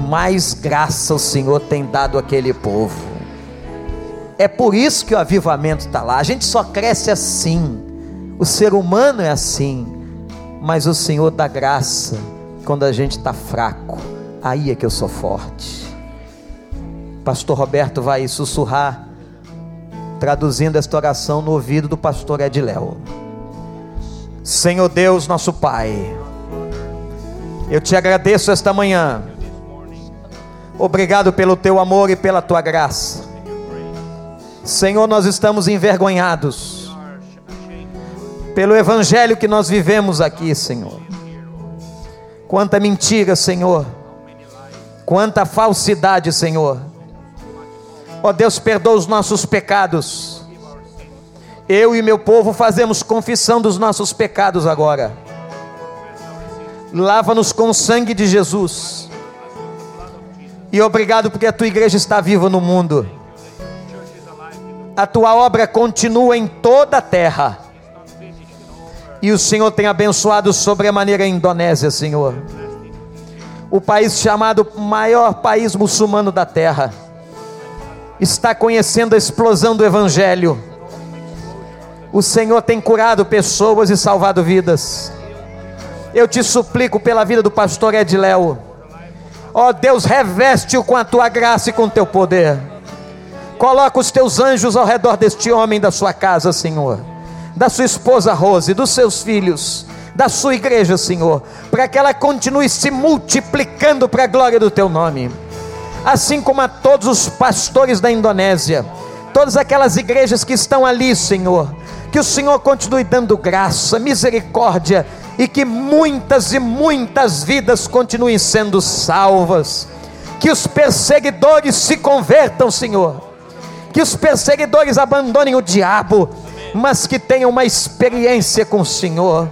mais graça o Senhor tem dado àquele povo. É por isso que o avivamento está lá. A gente só cresce assim. O ser humano é assim. Mas o Senhor dá graça quando a gente está fraco. Aí é que eu sou forte. Pastor Roberto vai sussurrar, traduzindo esta oração no ouvido do pastor Ediléo. Senhor Deus, nosso Pai, eu te agradeço esta manhã. Obrigado pelo teu amor e pela tua graça. Senhor, nós estamos envergonhados pelo evangelho que nós vivemos aqui, Senhor. Quanta mentira, Senhor. Quanta falsidade, Senhor. Ó oh, Deus, perdoa os nossos pecados. Eu e meu povo fazemos confissão dos nossos pecados agora. Lava-nos com o sangue de Jesus. E obrigado porque a tua igreja está viva no mundo. A tua obra continua em toda a terra. E o Senhor tem abençoado sobremaneira a Indonésia, Senhor. O país chamado maior país muçulmano da terra está conhecendo a explosão do evangelho. O Senhor tem curado pessoas e salvado vidas. Eu te suplico pela vida do pastor Edléo. Ó oh, Deus, reveste-o com a tua graça e com o teu poder. Coloca os teus anjos ao redor deste homem da sua casa, Senhor. Da sua esposa Rose, dos seus filhos, da sua igreja, Senhor, para que ela continue se multiplicando para a glória do teu nome. Assim como a todos os pastores da Indonésia, todas aquelas igrejas que estão ali, Senhor, que o Senhor continue dando graça, misericórdia e que muitas e muitas vidas continuem sendo salvas. Que os perseguidores se convertam, Senhor. Que os perseguidores abandonem o diabo, mas que tenham uma experiência com o Senhor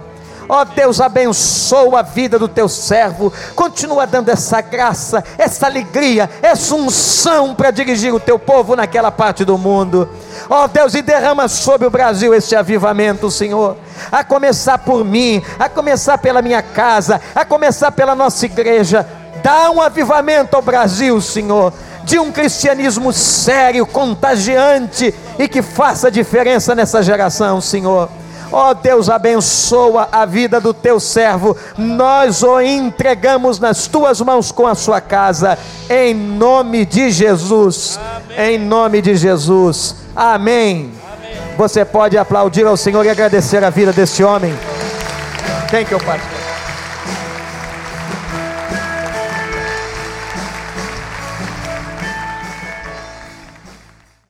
Ó oh, Deus, abençoa a vida do teu servo. Continua dando essa graça, essa alegria, essa unção para dirigir o teu povo naquela parte do mundo. Ó oh, Deus, e derrama sobre o Brasil esse avivamento, Senhor. A começar por mim, a começar pela minha casa, a começar pela nossa igreja. Dá um avivamento ao Brasil, Senhor de um cristianismo sério, contagiante e que faça diferença nessa geração, Senhor. Ó oh, Deus, abençoa a vida do teu servo. Nós o entregamos nas tuas mãos com a sua casa, em nome de Jesus. Amém. Em nome de Jesus. Amém. Amém. Você pode aplaudir ao Senhor e agradecer a vida desse homem. Thank you, Pai.